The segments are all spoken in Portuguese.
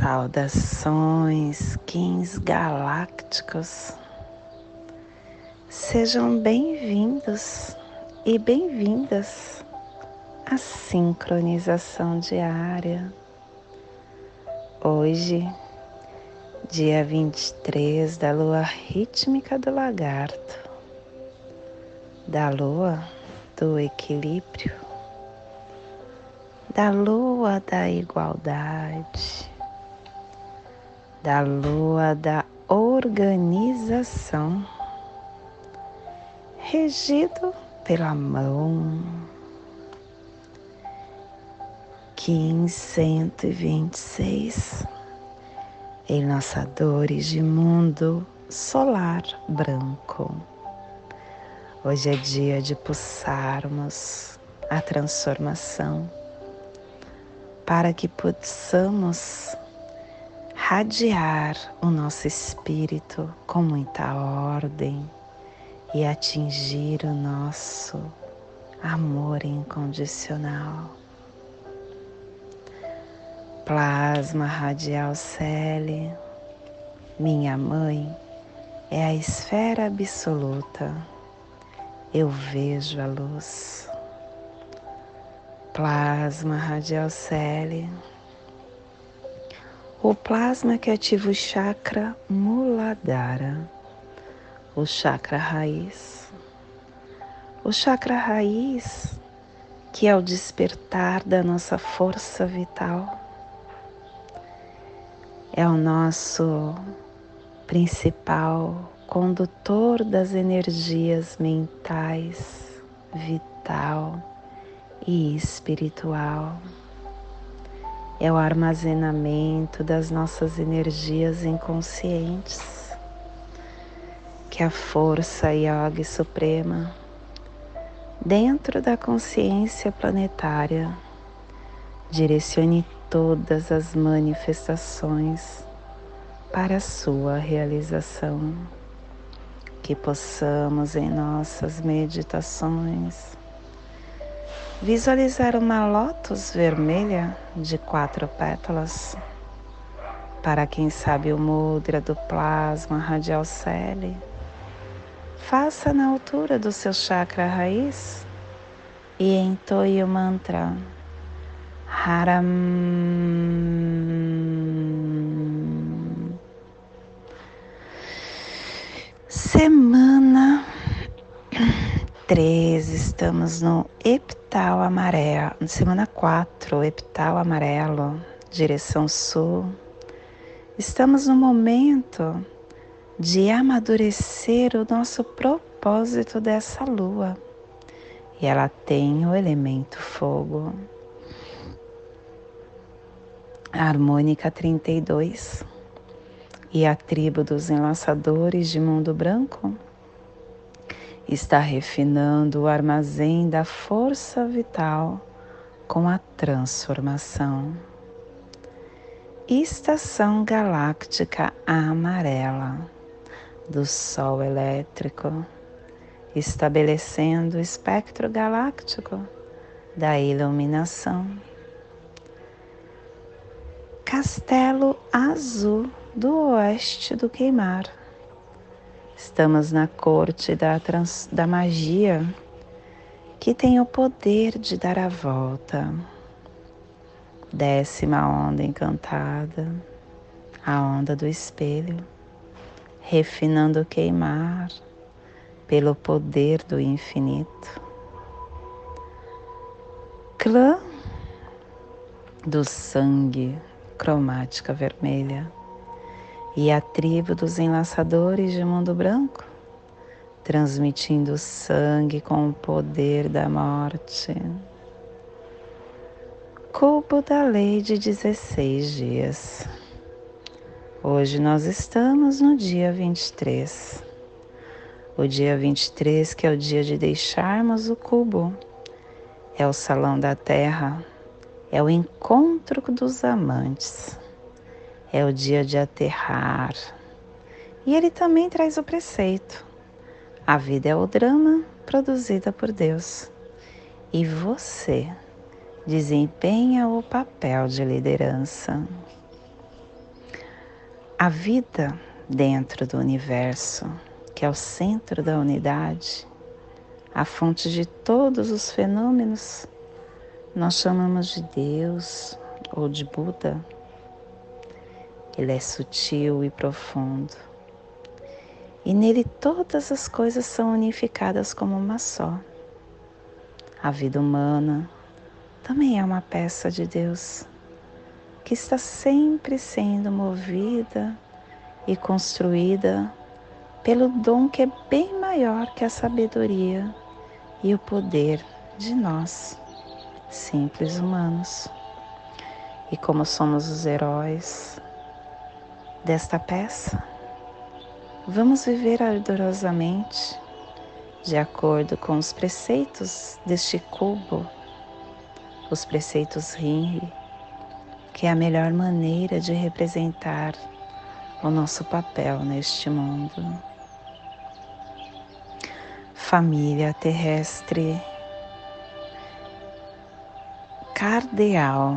Saudações, Kins galácticos. Sejam bem-vindos e bem-vindas à sincronização diária. Hoje, dia 23 da lua rítmica do lagarto, da lua do equilíbrio, da lua da igualdade, da lua da organização, regido pela mão. Quinze cento e vinte e seis enlaçadores de mundo solar branco. Hoje é dia de pulsarmos a transformação para que possamos radiar o nosso espírito com muita ordem e atingir o nosso amor incondicional plasma radial Cele, minha mãe, é a esfera absoluta. Eu vejo a luz. Plasma radial Cele, o plasma que ativa o chakra Muladhara, o chakra raiz. O chakra raiz, que é o despertar da nossa força vital é o nosso principal condutor das energias mentais, vital e espiritual. É o armazenamento das nossas energias inconscientes que a força yoga suprema dentro da consciência planetária direcione todas as manifestações para a sua realização. Que possamos em nossas meditações visualizar uma lótus vermelha de quatro pétalas. Para quem sabe o mudra do plasma radial cele, faça na altura do seu chakra raiz e entoie o mantra Haram. Semana 13, estamos no epital amarelo, semana 4, epital amarelo, direção sul. Estamos no momento de amadurecer o nosso propósito dessa lua. E ela tem o elemento fogo a harmônica 32 e a tribo dos enlaçadores de mundo branco está refinando o armazém da força vital com a transformação. Estação galáctica amarela do Sol elétrico, estabelecendo o espectro galáctico da iluminação Castelo Azul do Oeste do Queimar. Estamos na corte da, trans, da magia que tem o poder de dar a volta. Décima onda encantada, a onda do espelho, refinando o queimar pelo poder do infinito. Clã do sangue cromática vermelha e a tribo dos enlaçadores de mundo branco, transmitindo sangue com o poder da morte. Cubo da lei de 16 dias. Hoje nós estamos no dia 23. O dia 23, que é o dia de deixarmos o cubo, é o salão da terra é o encontro dos amantes, é o dia de aterrar, E ele também traz o preceito: a vida é o drama produzida por Deus. E você desempenha o papel de liderança. A vida dentro do universo, que é o centro da unidade, a fonte de todos os fenômenos, nós chamamos de Deus ou de Buda. Ele é sutil e profundo. E nele todas as coisas são unificadas como uma só. A vida humana também é uma peça de Deus que está sempre sendo movida e construída pelo dom que é bem maior que a sabedoria e o poder de nós, simples humanos. E como somos os heróis desta peça, vamos viver ardorosamente de acordo com os preceitos deste cubo, os preceitos Rinri, que é a melhor maneira de representar o nosso papel neste mundo. Família terrestre cardeal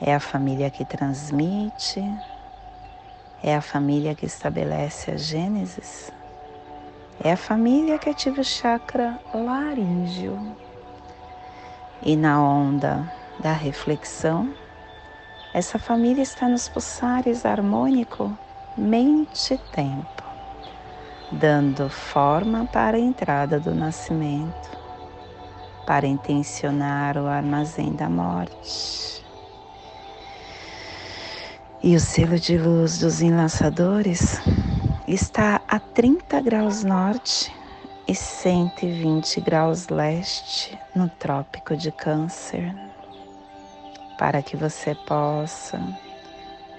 é a família que transmite, é a família que estabelece a Gênesis é a família que ativa o chakra laríngeo. E na onda da reflexão, essa família está nos pulsares harmônico mente-tempo, dando forma para a entrada do nascimento, para intencionar o armazém da morte. E o selo de luz dos enlaçadores está a 30 graus norte e 120 graus leste no Trópico de Câncer, para que você possa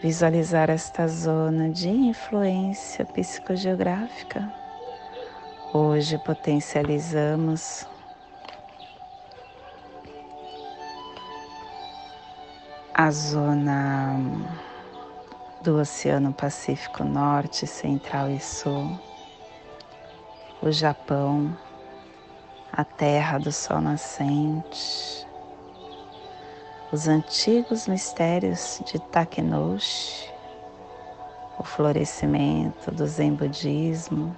visualizar esta zona de influência psicogeográfica. Hoje potencializamos a zona do Oceano Pacífico Norte, Central e Sul, o Japão, a terra do sol nascente, os antigos mistérios de Takenoshi, o florescimento do Zen Budismo,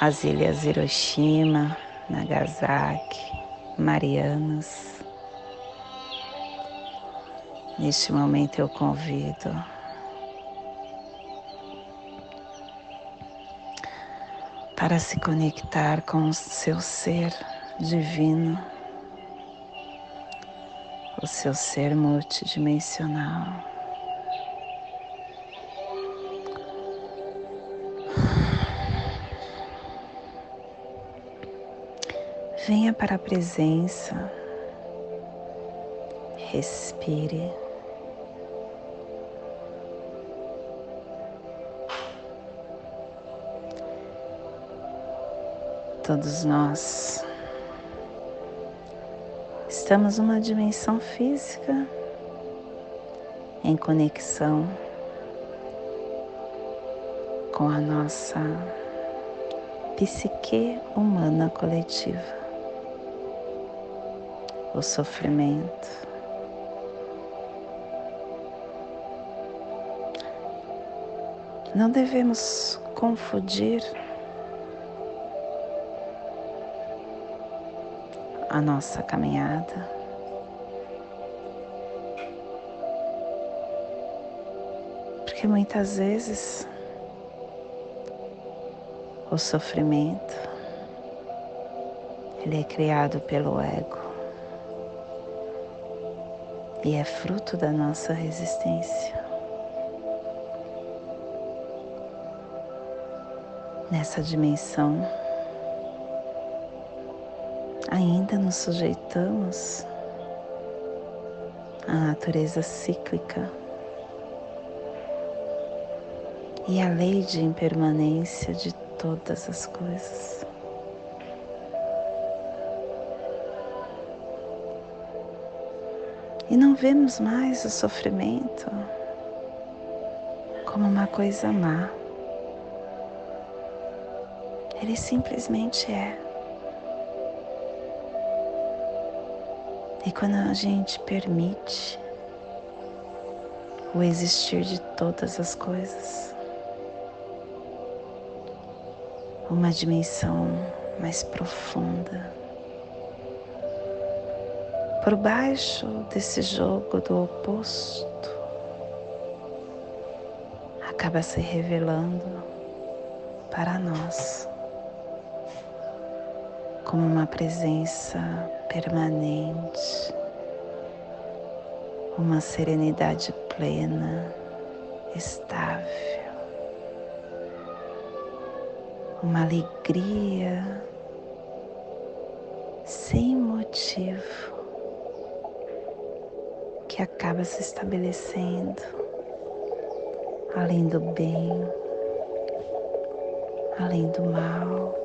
as ilhas Hiroshima, Nagasaki, Marianas. Neste momento eu convido para se conectar com o seu ser divino, o seu ser multidimensional. Venha para a presença, respire. Todos nós estamos numa dimensão física em conexão com a nossa psique humana coletiva, o sofrimento. Não devemos confundir a nossa caminhada. Porque muitas vezes o sofrimento ele é criado pelo ego e é fruto da nossa resistência. Nessa dimensão ainda nos sujeitamos à natureza cíclica e à lei de impermanência de todas as coisas. E não vemos mais o sofrimento como uma coisa má. Ele simplesmente é. E quando a gente permite o existir de todas as coisas, uma dimensão mais profunda, por baixo desse jogo do oposto, acaba se revelando para nós como uma presença permanente, uma serenidade plena, estável, uma alegria sem motivo que acaba se estabelecendo além do bem, além do mal.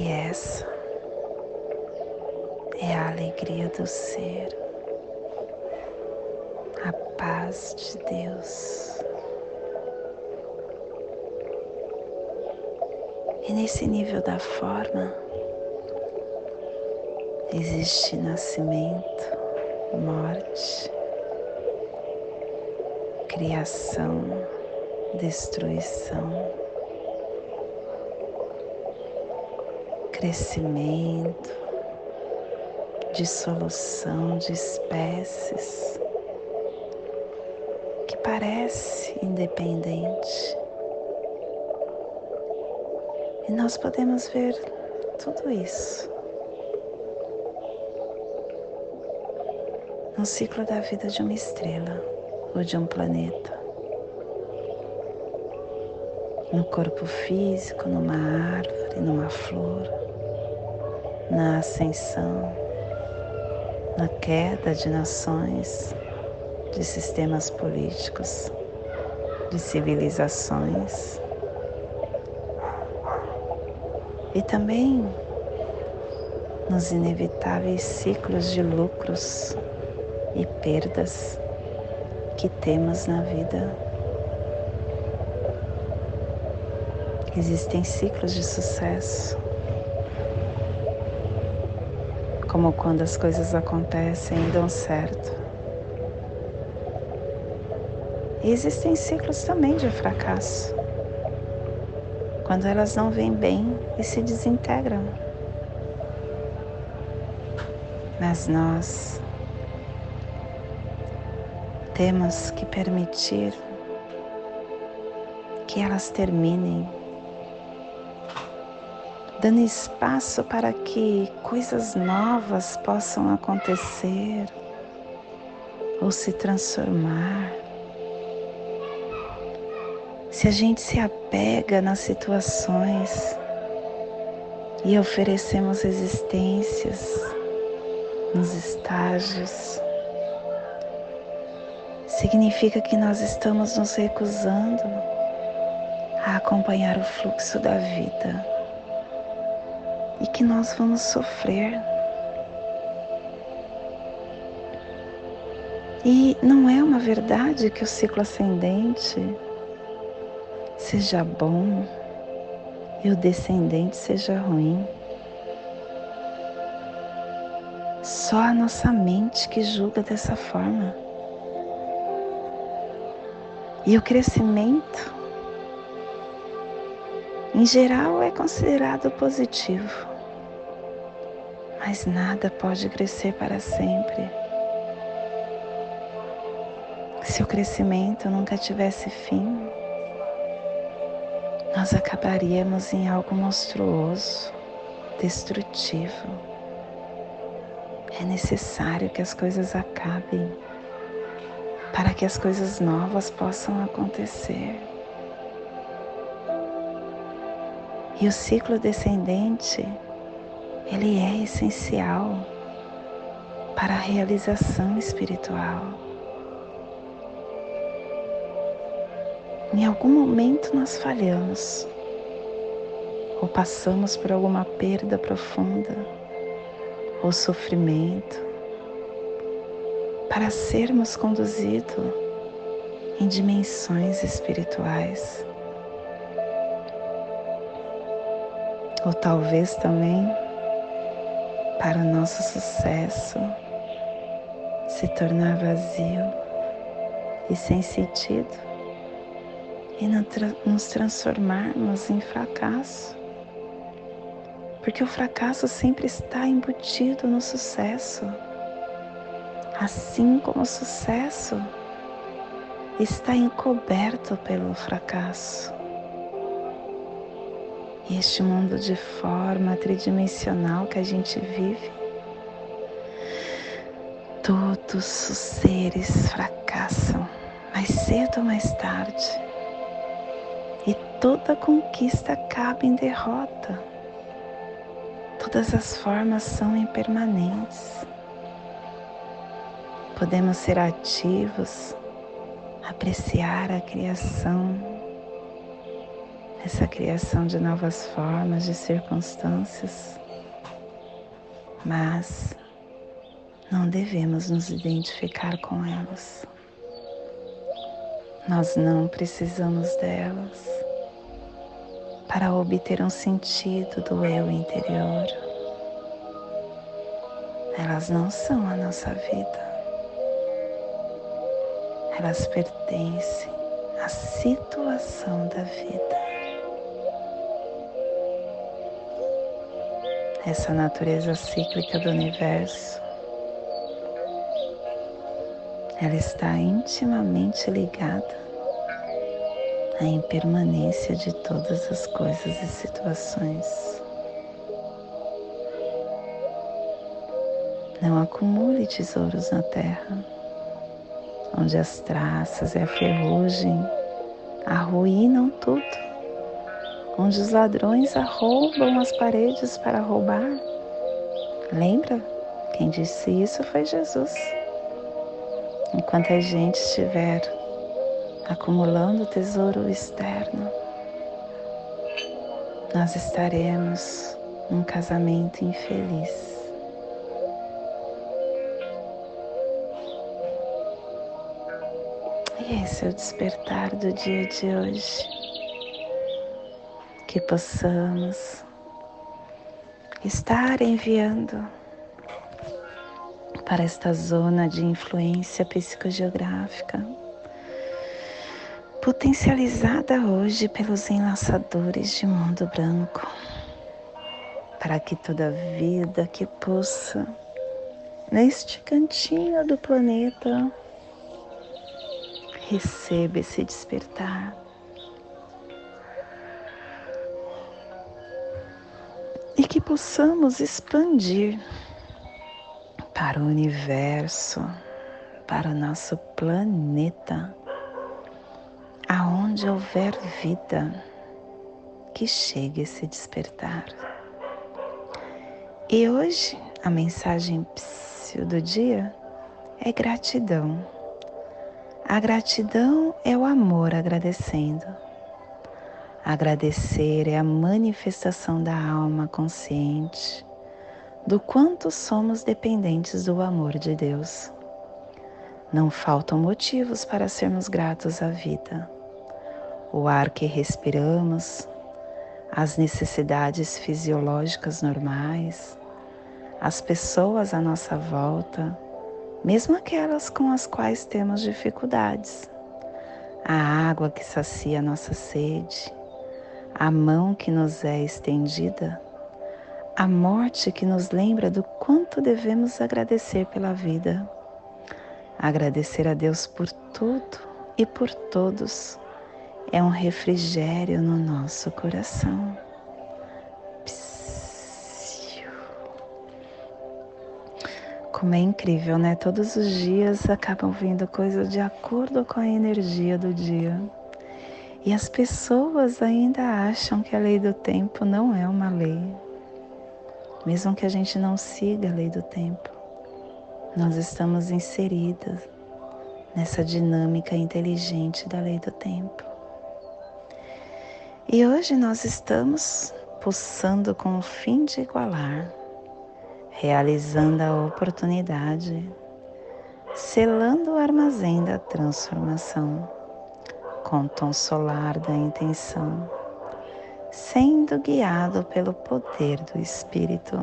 E essa é a alegria do ser, a paz de Deus. E nesse nível da forma existe nascimento, morte, criação, destruição. Crescimento, dissolução de espécies que parece independente. E nós podemos ver tudo isso no ciclo da vida de uma estrela ou de um planeta. No corpo físico, numa árvore, numa flor na ascensão, na queda de nações, de sistemas políticos, de civilizações. E também nos inevitáveis ciclos de lucros e perdas que temos na vida. Existem ciclos de sucesso como quando as coisas acontecem e dão certo. E existem ciclos também de fracasso, quando elas não vêm bem e se desintegram. Mas nós temos que permitir que elas terminem dando espaço para que coisas novas possam acontecer ou se transformar. Se a gente se apega nas situações e oferecemos resistências nos estágios, significa que nós estamos nos recusando a acompanhar o fluxo da vida que nós vamos sofrer. E não é uma verdade que o ciclo ascendente seja bom e o descendente seja ruim. Só a nossa mente que julga dessa forma. E o crescimento, em geral, é considerado positivo mas nada pode crescer para sempre. Se o crescimento nunca tivesse fim, nós acabaríamos em algo monstruoso, destrutivo. É necessário que as coisas acabem para que as coisas novas possam acontecer. E o ciclo descendente ele é essencial para a realização espiritual. Em algum momento nós falhamos, ou passamos por alguma perda profunda, ou sofrimento, para sermos conduzidos em dimensões espirituais. Ou talvez também para o nosso sucesso se tornar vazio e sem sentido e nos transformarmos em fracasso. Porque o fracasso sempre está embutido no sucesso, assim como o sucesso está encoberto pelo fracasso. Este mundo de forma tridimensional que a gente vive, todos os seres fracassam, mais cedo ou mais tarde. E toda conquista acaba em derrota. Todas as formas são impermanentes. Podemos ser ativos, apreciar a criação essa criação de novas formas, de circunstâncias, mas não devemos nos identificar com elas. Nós não precisamos delas para obter um sentido do eu interior. Elas não são a nossa vida. Elas pertencem à situação da vida. Essa natureza cíclica do universo, ela está intimamente ligada à impermanência de todas as coisas e situações. Não acumule tesouros na terra, onde as traças e a ferrugem arruinam tudo onde os ladrões arrombam as paredes para roubar. Lembra? Quem disse isso foi Jesus. Enquanto a gente estiver acumulando tesouro externo, nós estaremos num casamento infeliz. E esse é o despertar do dia de hoje que possamos estar enviando para esta zona de influência psicogeográfica, potencializada hoje pelos enlaçadores de mundo branco, para que toda vida que possa, neste cantinho do planeta, receba esse despertar que possamos expandir para o universo, para o nosso planeta, aonde houver vida, que chegue esse despertar. E hoje a mensagem do dia é gratidão. A gratidão é o amor agradecendo Agradecer é a manifestação da alma consciente do quanto somos dependentes do amor de Deus. Não faltam motivos para sermos gratos à vida. O ar que respiramos, as necessidades fisiológicas normais, as pessoas à nossa volta, mesmo aquelas com as quais temos dificuldades, a água que sacia nossa sede, a mão que nos é estendida, a morte que nos lembra do quanto devemos agradecer pela vida, agradecer a Deus por tudo e por todos, é um refrigério no nosso coração. Como é incrível, né? Todos os dias acabam vindo coisas de acordo com a energia do dia. E as pessoas ainda acham que a lei do tempo não é uma lei. Mesmo que a gente não siga a lei do tempo, nós estamos inseridas nessa dinâmica inteligente da lei do tempo. E hoje nós estamos pulsando com o fim de igualar, realizando a oportunidade selando o armazém da transformação com o tom solar da intenção, sendo guiado pelo poder do Espírito.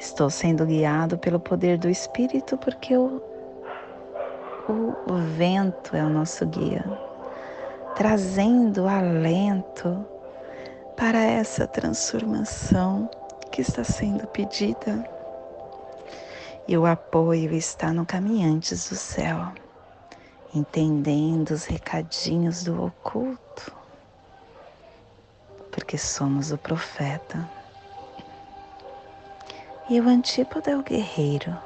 Estou sendo guiado pelo poder do Espírito porque o, o, o vento é o nosso guia, trazendo alento para essa transformação que está sendo pedida. E o apoio está no Caminhantes do Céu, entendendo os recadinhos do oculto, porque somos o profeta. E o antípoda é o guerreiro,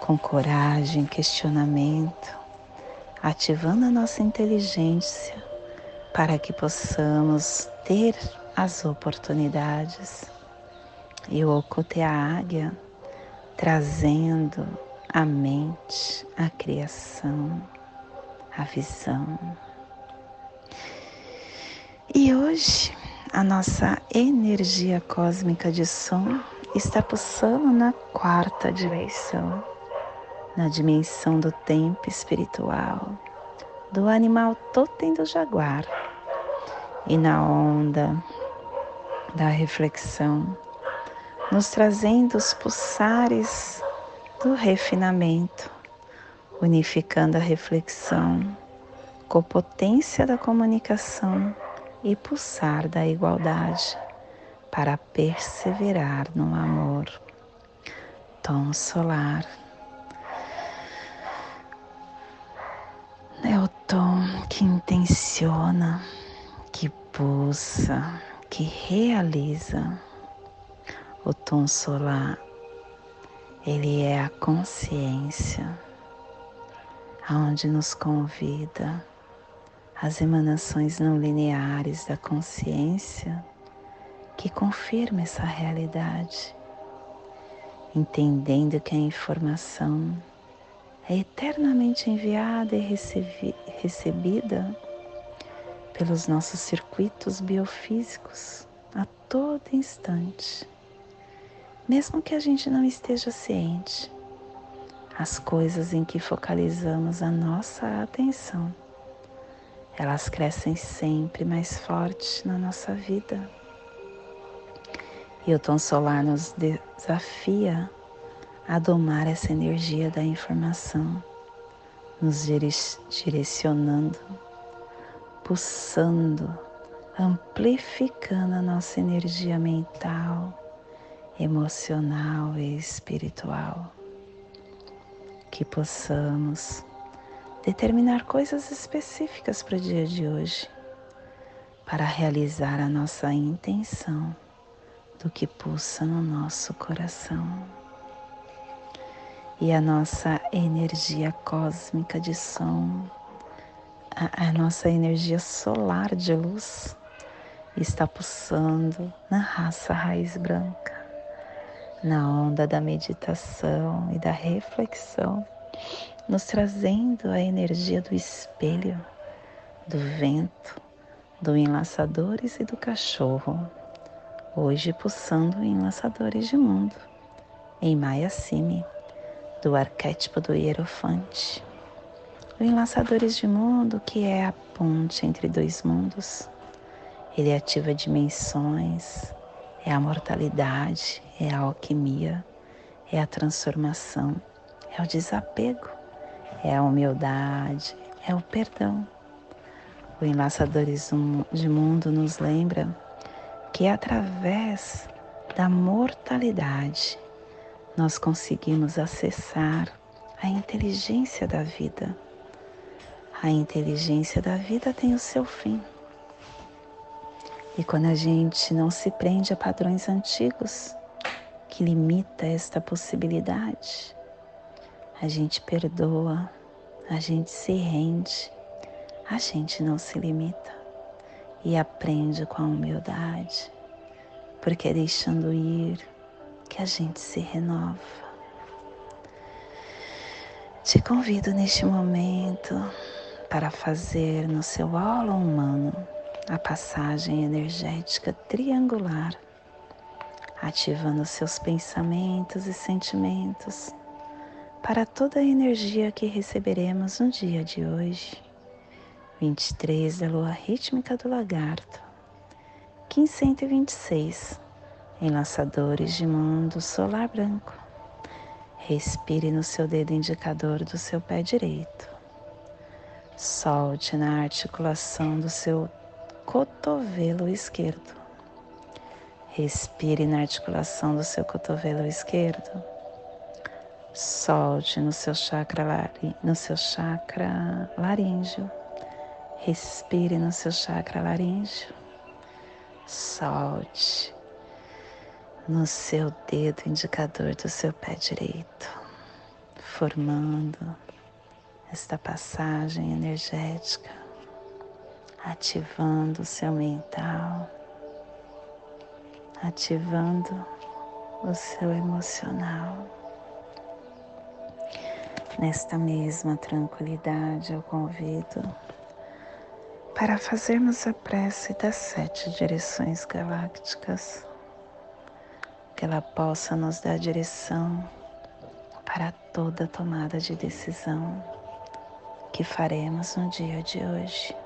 com coragem, questionamento, ativando a nossa inteligência para que possamos ter as oportunidades. E o oculto é a águia, trazendo a mente, a criação, a visão. E hoje a nossa energia cósmica de som está pulsando na quarta dimensão, na dimensão do tempo espiritual, do animal totem do jaguar e na onda da reflexão nos trazendo os pulsares do refinamento, unificando a reflexão com potência da comunicação e pulsar da igualdade para perseverar no amor. Tom solar. É o tom que intenciona, que pulsa, que realiza o tom solar, ele é a consciência, aonde nos convida as emanações não lineares da consciência que confirma essa realidade, entendendo que a informação é eternamente enviada e recebida pelos nossos circuitos biofísicos a todo instante mesmo que a gente não esteja ciente, as coisas em que focalizamos a nossa atenção, elas crescem sempre mais forte na nossa vida. E o tom solar nos desafia a domar essa energia da informação, nos direcionando, pulsando, amplificando a nossa energia mental emocional e espiritual. Que possamos determinar coisas específicas para o dia de hoje, para realizar a nossa intenção do que pulsa no nosso coração. E a nossa energia cósmica de som, a, a nossa energia solar de luz, está pulsando na raça raiz branca na onda da meditação e da reflexão, nos trazendo a energia do espelho, do vento, do enlaçadores e do cachorro, hoje pulsando enlaçadores de mundo, em Maya Simi, do arquétipo do hierofante. O enlaçadores de mundo que é a ponte entre dois mundos. Ele ativa dimensões, é a mortalidade, é a alquimia, é a transformação, é o desapego, é a humildade, é o perdão. O Enlaçadores de Mundo nos lembra que através da mortalidade nós conseguimos acessar a inteligência da vida. A inteligência da vida tem o seu fim. E quando a gente não se prende a padrões antigos que limita esta possibilidade, a gente perdoa, a gente se rende, a gente não se limita e aprende com a humildade, porque é deixando ir que a gente se renova. Te convido neste momento para fazer no seu aula humano a passagem energética triangular, ativando seus pensamentos e sentimentos para toda a energia que receberemos no dia de hoje. 23 da lua rítmica do lagarto, 1526 enlaçadores de mundo solar branco. Respire no seu dedo indicador do seu pé direito. Solte na articulação do seu cotovelo esquerdo. Respire na articulação do seu cotovelo esquerdo. Solte no seu chakra, no seu chakra laríngeo. Respire no seu chakra laríngeo. Solte no seu dedo indicador do seu pé direito, formando esta passagem energética, ativando o seu mental, ativando o seu emocional. Nesta mesma tranquilidade, eu convido para fazermos a prece das sete direções galácticas que ela possa nos dar direção para toda tomada de decisão que faremos no dia de hoje.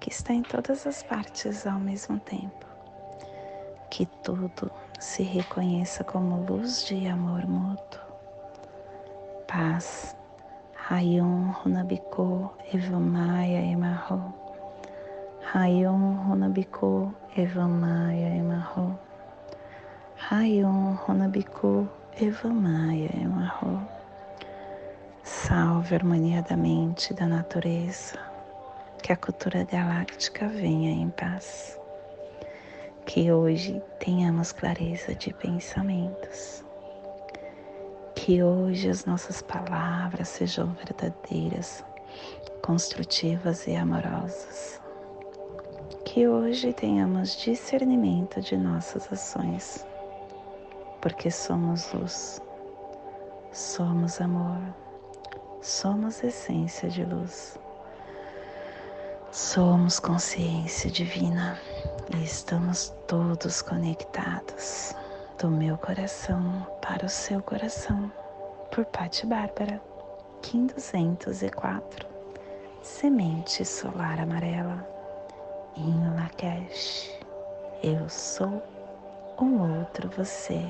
que está em todas as partes ao mesmo tempo. Que tudo se reconheça como luz de amor mútuo. Paz. Rayon Runabiko Evamaya Emarro. Rayon Runabiko Evamaya Emarro. Rayon Runabiko Eva Maia Emarro. Salve a harmonia da mente e da natureza. Que a cultura galáctica venha em paz. Que hoje tenhamos clareza de pensamentos. Que hoje as nossas palavras sejam verdadeiras, construtivas e amorosas. Que hoje tenhamos discernimento de nossas ações porque somos luz, somos amor, somos essência de luz, somos consciência divina e estamos todos conectados do meu coração para o seu coração, por Patti Bárbara, Kim 204, Semente Solar Amarela, em Lakesh. Eu sou um outro você.